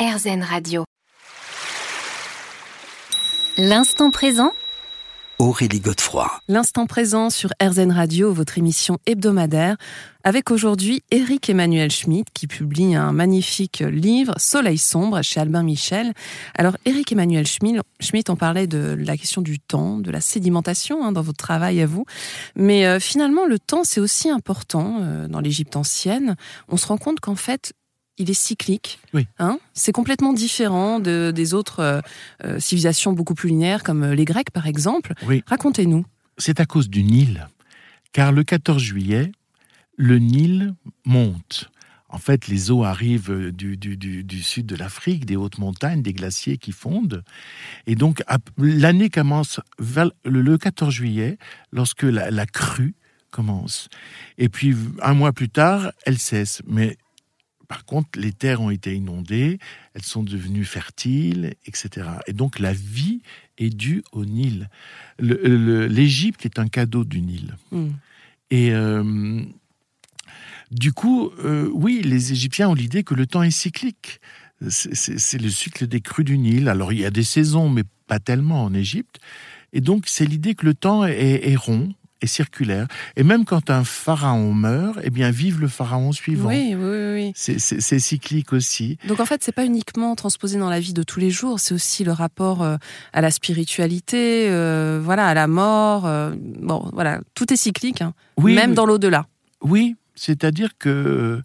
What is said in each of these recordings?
RZN Radio. L'instant présent Aurélie Godefroy. L'instant présent sur RZN Radio, votre émission hebdomadaire, avec aujourd'hui Éric Emmanuel Schmitt qui publie un magnifique livre, Soleil sombre, chez Albin Michel. Alors Éric Emmanuel Schmitt, on parlait de la question du temps, de la sédimentation hein, dans votre travail à vous, mais euh, finalement le temps c'est aussi important euh, dans l'Égypte ancienne. On se rend compte qu'en fait il est cyclique. Oui. Hein c'est complètement différent de, des autres euh, euh, civilisations beaucoup plus linéaires, comme euh, les Grecs par exemple. Oui. Racontez-nous. C'est à cause du Nil. Car le 14 juillet, le Nil monte. En fait, les eaux arrivent du, du, du, du sud de l'Afrique, des hautes montagnes, des glaciers qui fondent. Et donc, l'année commence le 14 juillet, lorsque la, la crue commence. Et puis, un mois plus tard, elle cesse. Mais par contre, les terres ont été inondées, elles sont devenues fertiles, etc. Et donc la vie est due au Nil. L'Égypte est un cadeau du Nil. Mm. Et euh, du coup, euh, oui, les Égyptiens ont l'idée que le temps est cyclique. C'est le cycle des crues du Nil. Alors il y a des saisons, mais pas tellement en Égypte. Et donc c'est l'idée que le temps est, est rond, et circulaire. Et même quand un pharaon meurt, eh bien, vive le pharaon suivant. Oui, oui, oui. C'est cyclique aussi. Donc en fait, c'est pas uniquement transposé dans la vie de tous les jours, c'est aussi le rapport euh, à la spiritualité, euh, voilà, à la mort. Euh, bon, voilà, tout est cyclique, hein. oui, même dans l'au-delà. Oui, c'est-à-dire que,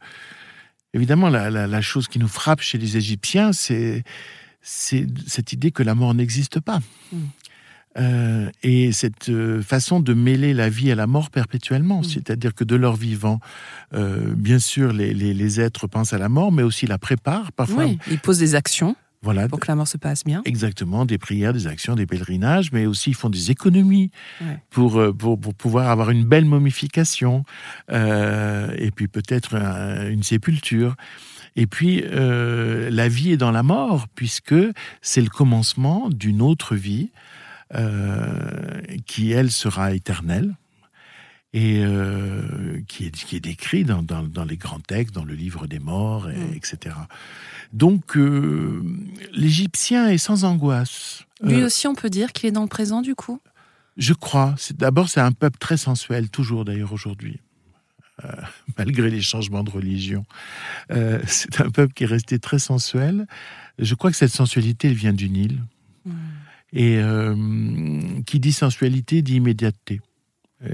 évidemment, la, la, la, chose qui nous frappe chez les Égyptiens, c'est cette idée que la mort n'existe pas. Euh, et cette euh, façon de mêler la vie à la mort perpétuellement, mm. c'est-à-dire que de leur vivant, euh, bien sûr, les, les, les, êtres pensent à la mort, mais aussi la préparent parfois. Oui, ils posent des actions. Voilà. Pour que la mort se passe bien. Exactement, des prières, des actions, des pèlerinages, mais aussi ils font des économies ouais. pour, pour, pour, pouvoir avoir une belle momification et puis peut-être un, une sépulture. Et puis, la vie est dans la mort, puisque c'est le commencement d'une autre vie euh, qui, elle, sera éternelle et euh, qui, est, qui est décrit dans, dans, dans, les grands textes, dans le livre des morts, et, mm. etc. Donc, euh, l'Égyptien est sans angoisse. Lui aussi, on peut dire qu'il est dans le présent, du coup? Je crois. D'abord, c'est un peuple très sensuel, toujours d'ailleurs aujourd'hui. Malgré les changements de religion. C'est un peuple qui est resté très sensuel. Je crois que cette sensualité, elle vient du Nil. Mm. Et euh, qui dit sensualité dit immédiateté.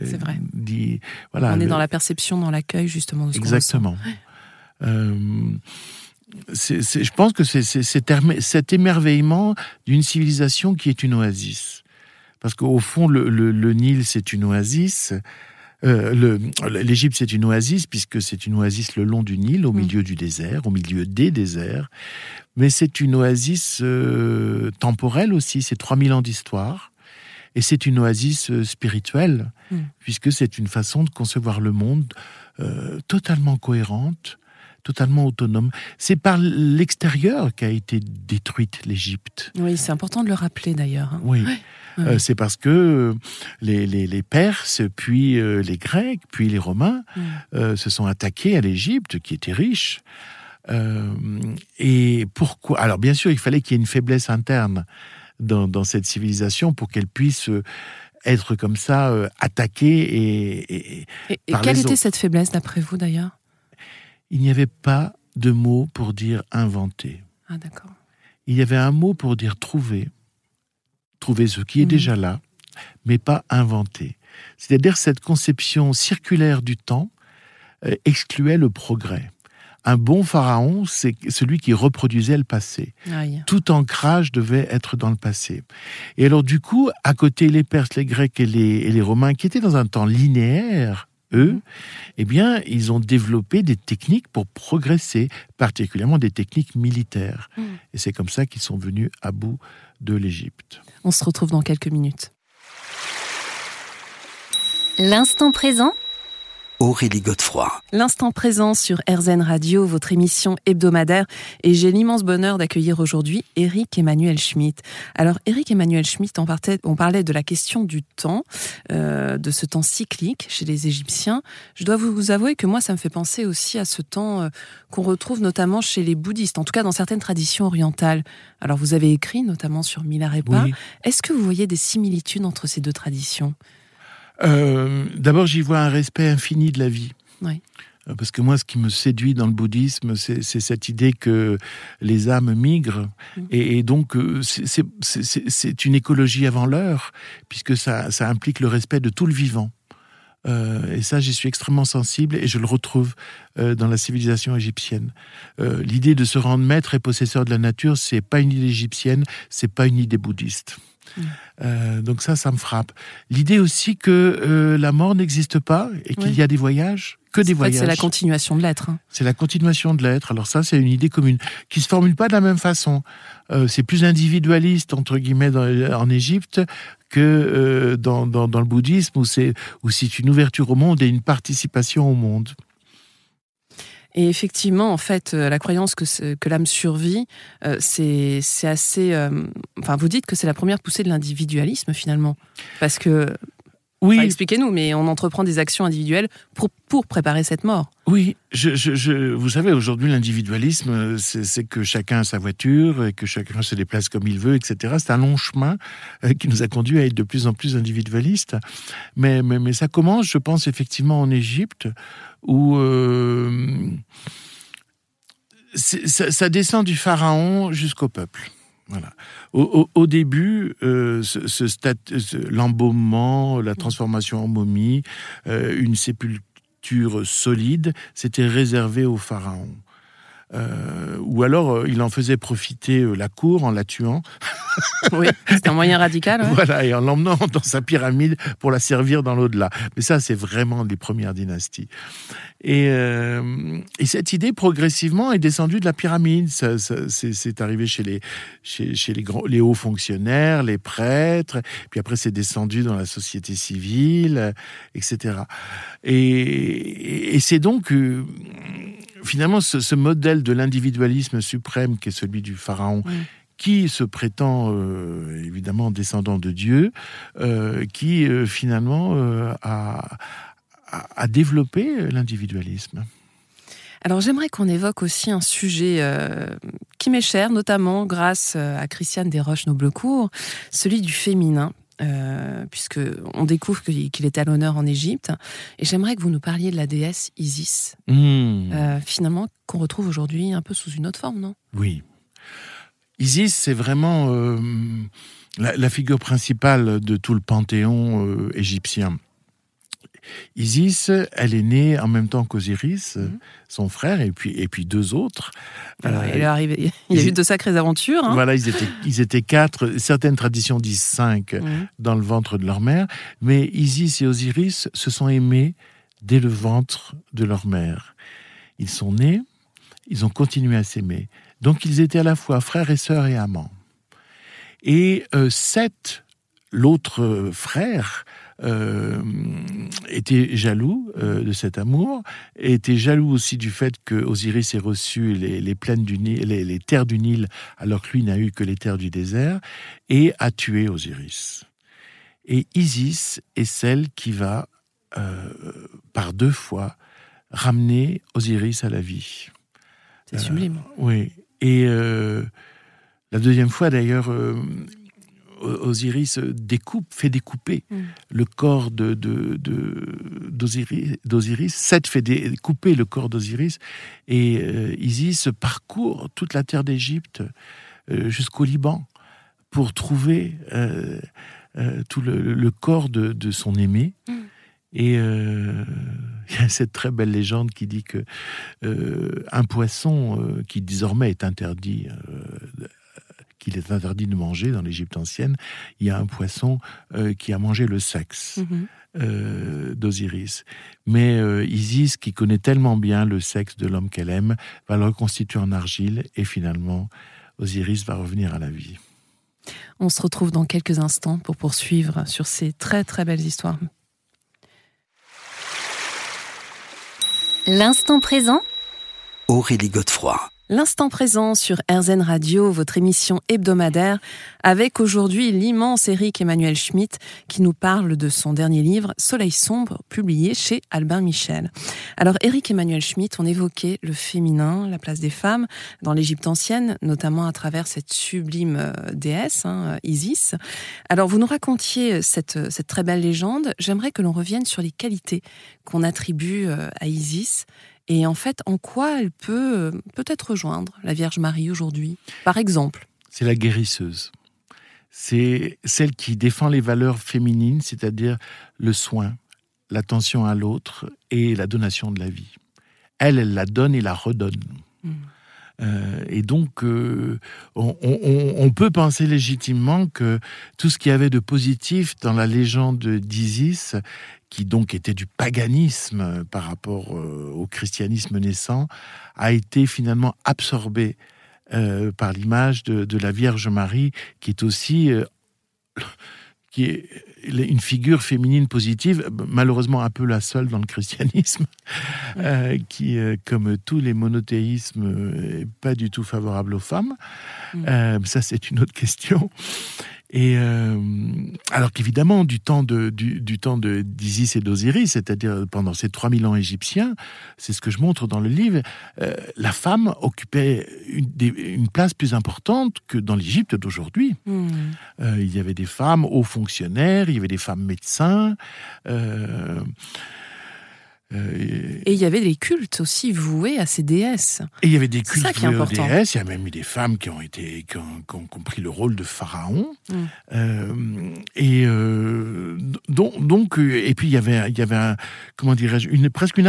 C'est vrai. Dit, voilà, on est le... dans la perception, dans l'accueil justement de ce Exactement. Euh, c'est, je pense que c'est, c'est cet émerveillement d'une civilisation qui est une oasis. Parce qu'au fond, le, le, le Nil, c'est une oasis. Euh, L'Égypte, c'est une oasis, puisque c'est une oasis le long du Nil, au milieu mmh. du désert, au milieu des déserts. Mais c'est une oasis euh, temporelle aussi, c'est 3000 ans d'histoire. Et c'est une oasis euh, spirituelle, mmh. puisque c'est une façon de concevoir le monde euh, totalement cohérente, totalement autonome. C'est par l'extérieur qu'a été détruite l'Égypte. Oui, c'est important de le rappeler d'ailleurs. Hein. Oui. Euh, c'est parce que les, les, les Perses, puis euh, les Grecs, puis les Romains euh, se sont attaqués à l'Égypte, qui était riche. et pourquoi Alors, bien sûr, il fallait qu'il y ait une faiblesse interne dans, dans cette civilisation pour qu'elle puisse être comme ça attaquée et. Et, et, et quelle était cette faiblesse d'après vous d'ailleurs? Il n'y avait pas de mot pour dire inventer. Ah d'accord. Il y avait un mot pour dire trouver trouver ce qui est mmh. déjà là, mais pas inventer. C'est-à-dire cette conception circulaire du temps euh, excluait le progrès. Un bon pharaon, c'est celui qui reproduisait le passé. Aïe. Tout ancrage devait être dans le passé. Et alors du coup, à côté les Perses, les Grecs et les, et les Romains, qui étaient dans un temps linéaire, eux, eh bien, ils ont développé des techniques pour progresser, particulièrement des techniques militaires. Mmh. Et c'est comme ça qu'ils sont venus à bout de l'Égypte. On se retrouve dans quelques minutes. L'instant présent Aurélie Godefroy. L'instant présent sur RZN Radio, votre émission hebdomadaire, et j'ai l'immense bonheur d'accueillir aujourd'hui Eric Emmanuel Schmitt. Alors, Eric Emmanuel Schmitt, on, on parlait de la question du temps, euh, de ce temps cyclique chez les Égyptiens. Je dois vous avouer que moi, ça me fait penser aussi à ce temps euh, qu'on retrouve notamment chez les bouddhistes, en tout cas dans certaines traditions orientales. Alors, vous avez écrit notamment sur Milarepa. Est-ce que vous voyez des similitudes entre ces deux traditions? Euh, D'abord, j'y vois un respect infini de la vie. Oui. Euh, parce que moi, ce qui me séduit dans le bouddhisme, c'est cette idée que les âmes migrent. Mm. Et, donc, euh, c'est une écologie avant l'heure, puisque ça, ça, implique le respect de tout le vivant. Euh, et ça, j'y suis extrêmement sensible et je le retrouve euh, dans la civilisation égyptienne. Euh, L'idée de se rendre maître et possesseur de la nature, c'est pas une idée égyptienne, c'est pas une idée bouddhiste. Mm. Donc ça, ça me frappe. L'idée aussi que la mort n'existe pas et qu'il y a des voyages, que des voyages. C'est la continuation de l'être. Hein. C'est la continuation de l'être. Alors ça, c'est une idée commune qui se formule pas de la même façon. Euh, c'est plus individualiste entre guillemets en Égypte que dans, dans, dans, le bouddhisme où c'est où c'est une ouverture au monde et une participation au monde. Et effectivement, en fait, euh, la croyance que, que l'âme survit, euh, c'est assez. Euh, enfin, vous dites que c'est la première poussée de l'individualisme finalement, parce que. Oui. Expliquez-nous, mais on entreprend des actions individuelles pour, pour préparer cette mort. Oui, je, je, vous savez, aujourd'hui, l'individualisme, c'est que chacun a sa voiture et que chacun se déplace comme il veut, etc. C'est un long chemin qui nous a conduit à être de plus en plus individualiste. Mais, mais, mais ça commence, je pense, effectivement en Égypte, où euh, ça, descend du pharaon jusqu'au peuple. Au, début, euh, ce, l'embaumement, la transformation en momie, euh, une sépulture solide, c'était réservé au pharaon. Euh, ou alors euh, il en faisait profiter euh, la cour en la tuant. oui, c'est un moyen radical. Voilà, et en l'emmenant dans sa pyramide pour la servir dans l'au-delà. Mais ça, c'est vraiment les premières dynasties. Et, et, cette idée, progressivement, est descendue de la pyramide. c'est arrivé chez les, chez, chez les, grands, les hauts fonctionnaires, les prêtres, puis après c'est descendu dans la société civile, etc. Et, et c'est donc finalement, ce, modèle de l'individualisme suprême qui est celui du pharaon, qui se prétend euh, évidemment descendant de Dieu, euh, qui euh, finalement a, a, développé l'individualisme. Alors j'aimerais qu'on évoque aussi un sujet qui m'est cher, notamment grâce à Christiane Desroches-Noblecourt, celui du féminin. Euh, puisque on découvre qu'il est à l'honneur en Égypte. Et j'aimerais que vous nous parliez de la déesse Isis, hmm. euh, finalement qu'on retrouve aujourd'hui un peu sous une autre forme, non? Oui. Isis, c'est vraiment euh, la, figure principale de tout le panthéon égyptien. Isis, elle est née en même temps qu'Osiris, mhm. son frère, et puis, et puis deux autres. Alors, il, est il y a eu de sacrées aventures. Hein. Voilà, ils étaient, ils étaient quatre. Certaines traditions disent cinq mhm. dans le ventre de leur mère. Mais Isis et Osiris se sont aimés dès le ventre de leur mère. Ils sont nés, ils ont continué à s'aimer. Donc ils étaient à la fois frères et sœurs et amants. Et euh, Seth, l'autre frère, euh, était jaloux euh, de cet amour, était jaloux aussi du fait que Osiris ait reçu les, plaines du Nil, les, terres du Nil, alors que lui n'a eu que les terres du désert, et a tué Osiris. Et Isis est celle qui va, euh, par deux fois, ramener Osiris à la vie. C'est sublime. Oui. Et la deuxième fois, d'ailleurs, Osiris découpe, fait découper mm. le corps de, d'Osiris, Seth fait découper le corps d'Osiris, et euh, Isis parcourt toute la terre d'Égypte euh, jusqu'au Liban pour trouver euh, tout le, corps de, son aimé. Mm. Et il y a cette très belle légende qui dit que un poisson qui désormais est interdit qu'il est interdit de manger dans l'Égypte ancienne, il y a un poisson euh, qui a mangé le sexe. Mhm. Euh, d'Osiris. Mais euh, Isis, qui connaît tellement bien le sexe de l'homme qu'elle aime, va le reconstituer en argile et finalement, Osiris va revenir à la vie. On se retrouve dans quelques instants pour poursuivre sur ces très très belles histoires. L'instant présent Aurélie Godefroy. L'instant présent sur RZN Radio, votre émission hebdomadaire, avec aujourd'hui l'immense Eric Emmanuel Schmitt qui nous parle de son dernier livre Soleil sombre, publié chez Albin Michel. Alors Eric Emmanuel Schmitt, on évoquait le féminin, la place des femmes dans l'Égypte ancienne, notamment à travers cette sublime euh, déesse, hein, Isis. Alors vous nous racontiez cette, cette très belle légende, j'aimerais que l'on revienne sur les qualités qu'on attribue euh, à Isis et en fait, en quoi elle peut euh, peut-être rejoindre la Vierge Marie aujourd'hui, par exemple? C'est la guérisseuse. C'est celle qui défend les valeurs féminines, c'est-à-dire le soin, l'attention à l'autre et la donation de la vie. Elle, elle la donne et la redonne. Mmh. Euh, et donc, euh, on, peut penser légitimement que tout ce qu'il y avait de positif dans la légende d'Isis qui donc était du paganisme par rapport euh, au christianisme naissant, a été finalement absorbé euh, par l'image de, la Vierge Marie, qui est aussi qui est une figure féminine positive, malheureusement un peu la seule dans le christianisme, qui, comme tous les monothéismes, n'est pas du tout favorable aux femmes. Mm. ça, c'est une autre question. Et euh, alors qu'évidemment, du temps de du, temps de d'Isis et d'Osiris, c'est-à-dire pendant ces 3000 ans égyptiens, c'est ce que je montre dans le livre, euh, la femme occupait une, une, place plus importante que dans l'Égypte d'aujourd'hui. Hmm. Euh, il y avait des femmes hauts fonctionnaires, il y avait des femmes médecins. Euh, et il y avait des cultes aussi voués à ces déesses. Et il y avait des cultes voués aux déesses. Il y a même eu des femmes qui ont été qui ont, pris le rôle de pharaon. Mm. Euh, et euh, donc, donc, et puis il y avait il y avait un, comment dirais-je une presque une,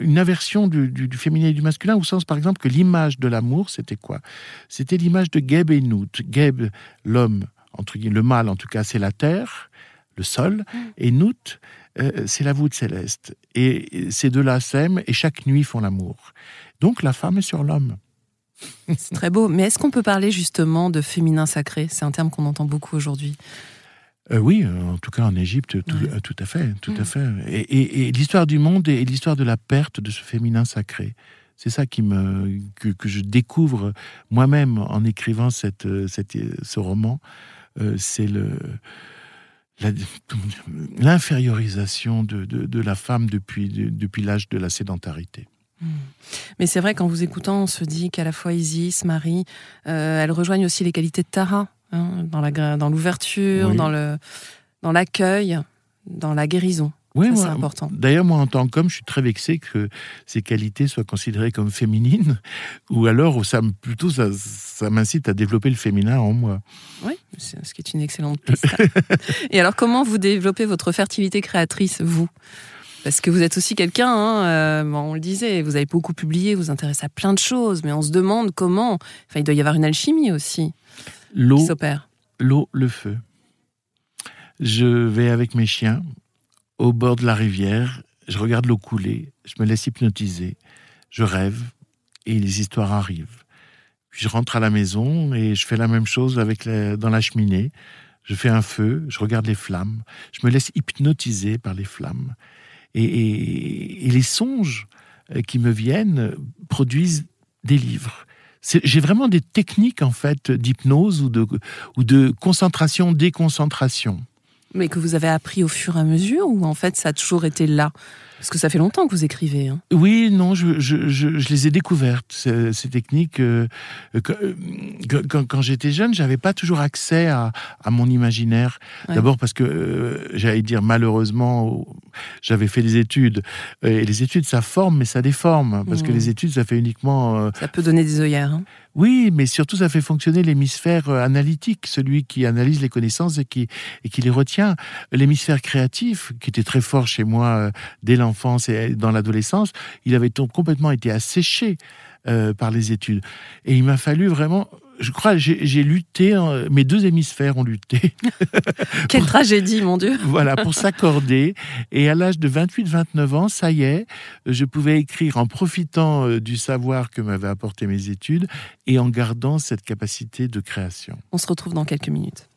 une aversion du, du, féminin et du masculin au sens par exemple que l'image de l'amour c'était quoi? C'était l'image de Geb et Nout. Geb l'homme entre guillemets le mâle en tout cas c'est la terre le sol mm. et Nout euh, c'est la voûte céleste. Et ces deux-là s'aiment et chaque nuit font l'amour. Donc la femme est sur l'homme. C'est très beau. Mais est-ce qu'on peut parler justement de féminin sacré? C'est un terme qu'on entend beaucoup aujourd'hui. Euh, oui, en tout cas en Égypte, tout, euh, à fait, tout à mm. fait. Et, l'histoire du monde et l'histoire de la perte de ce féminin sacré, c'est ça qui me que, je découvre moi-même en écrivant cette, ce roman. c'est le l'infériorisation de, de, la femme depuis, depuis l'âge de la sédentarité. Hmm. Mais c'est vrai, qu'en vous écoutant, on se dit qu'à la fois Isis, Marie, euh, elles rejoignent aussi les qualités de Tara, hein, dans l'ouverture, dans le dans l'accueil, dans la guérison. Oui, c'est important. D'ailleurs, moi, en tant qu'homme, je suis très vexé que ces qualités soient considérées comme féminines, ou alors, ça, plutôt, ça, ça m'incite à développer le féminin en moi. Oui, ce qui est une excellente piste. Et alors, comment vous développez votre fertilité créatrice, vous? Parce que vous êtes aussi quelqu'un, hein, euh, on le disait, vous avez beaucoup publié, vous vous intéressez à plein de choses, mais on se demande comment. Enfin, il doit y avoir une alchimie aussi. L'eau s'opère. L'eau, le feu. Je vais avec mes chiens, au bord de la rivière, je regarde l'eau couler, je me laisse hypnotiser, je rêve et les histoires arrivent. Puis je rentre à la maison et je fais la même chose avec dans la cheminée. Je fais un feu, je regarde les flammes, je me laisse hypnotiser par les flammes. Et, les songes euh, qui me viennent produisent des livres. J'ai vraiment des techniques en fait d'hypnose ou de, ou de concentration, déconcentration. Mais que vous avez appris au fur et à mesure ou en fait ça a toujours été là? Parce que ça fait longtemps que vous écrivez. Hein. Oui, non, je, je, je, les ai découvertes, ces, ces techniques. Euh, euh, quand, quand j'étais jeune, j'avais pas toujours accès à, à mon imaginaire. D'abord parce que, euh, j'allais dire malheureusement, j'avais fait des études. Et les études, ça forme, mais ça déforme. Parce que mmh. les études, ça fait uniquement... ça peut donner des œillères. Hein. Oui, mais surtout, ça fait fonctionner l'hémisphère euh, analytique, celui qui analyse les connaissances et qui, et qui les retient. L'hémisphère créatif, qui était très fort chez moi euh, dès l'enfance et dans l'adolescence, il avait complètement été asséché euh, par les études. Et il m'a fallu vraiment je crois, j'ai lutté, hein, mes deux hémisphères ont lutté. Quelle tragédie, mon Dieu. voilà, pour s'accorder. Et à l'âge de 28-29 ans, ça y est, je pouvais écrire en profitant euh, du savoir que m'avaient apporté mes études et en gardant cette capacité de création. On se retrouve dans quelques minutes.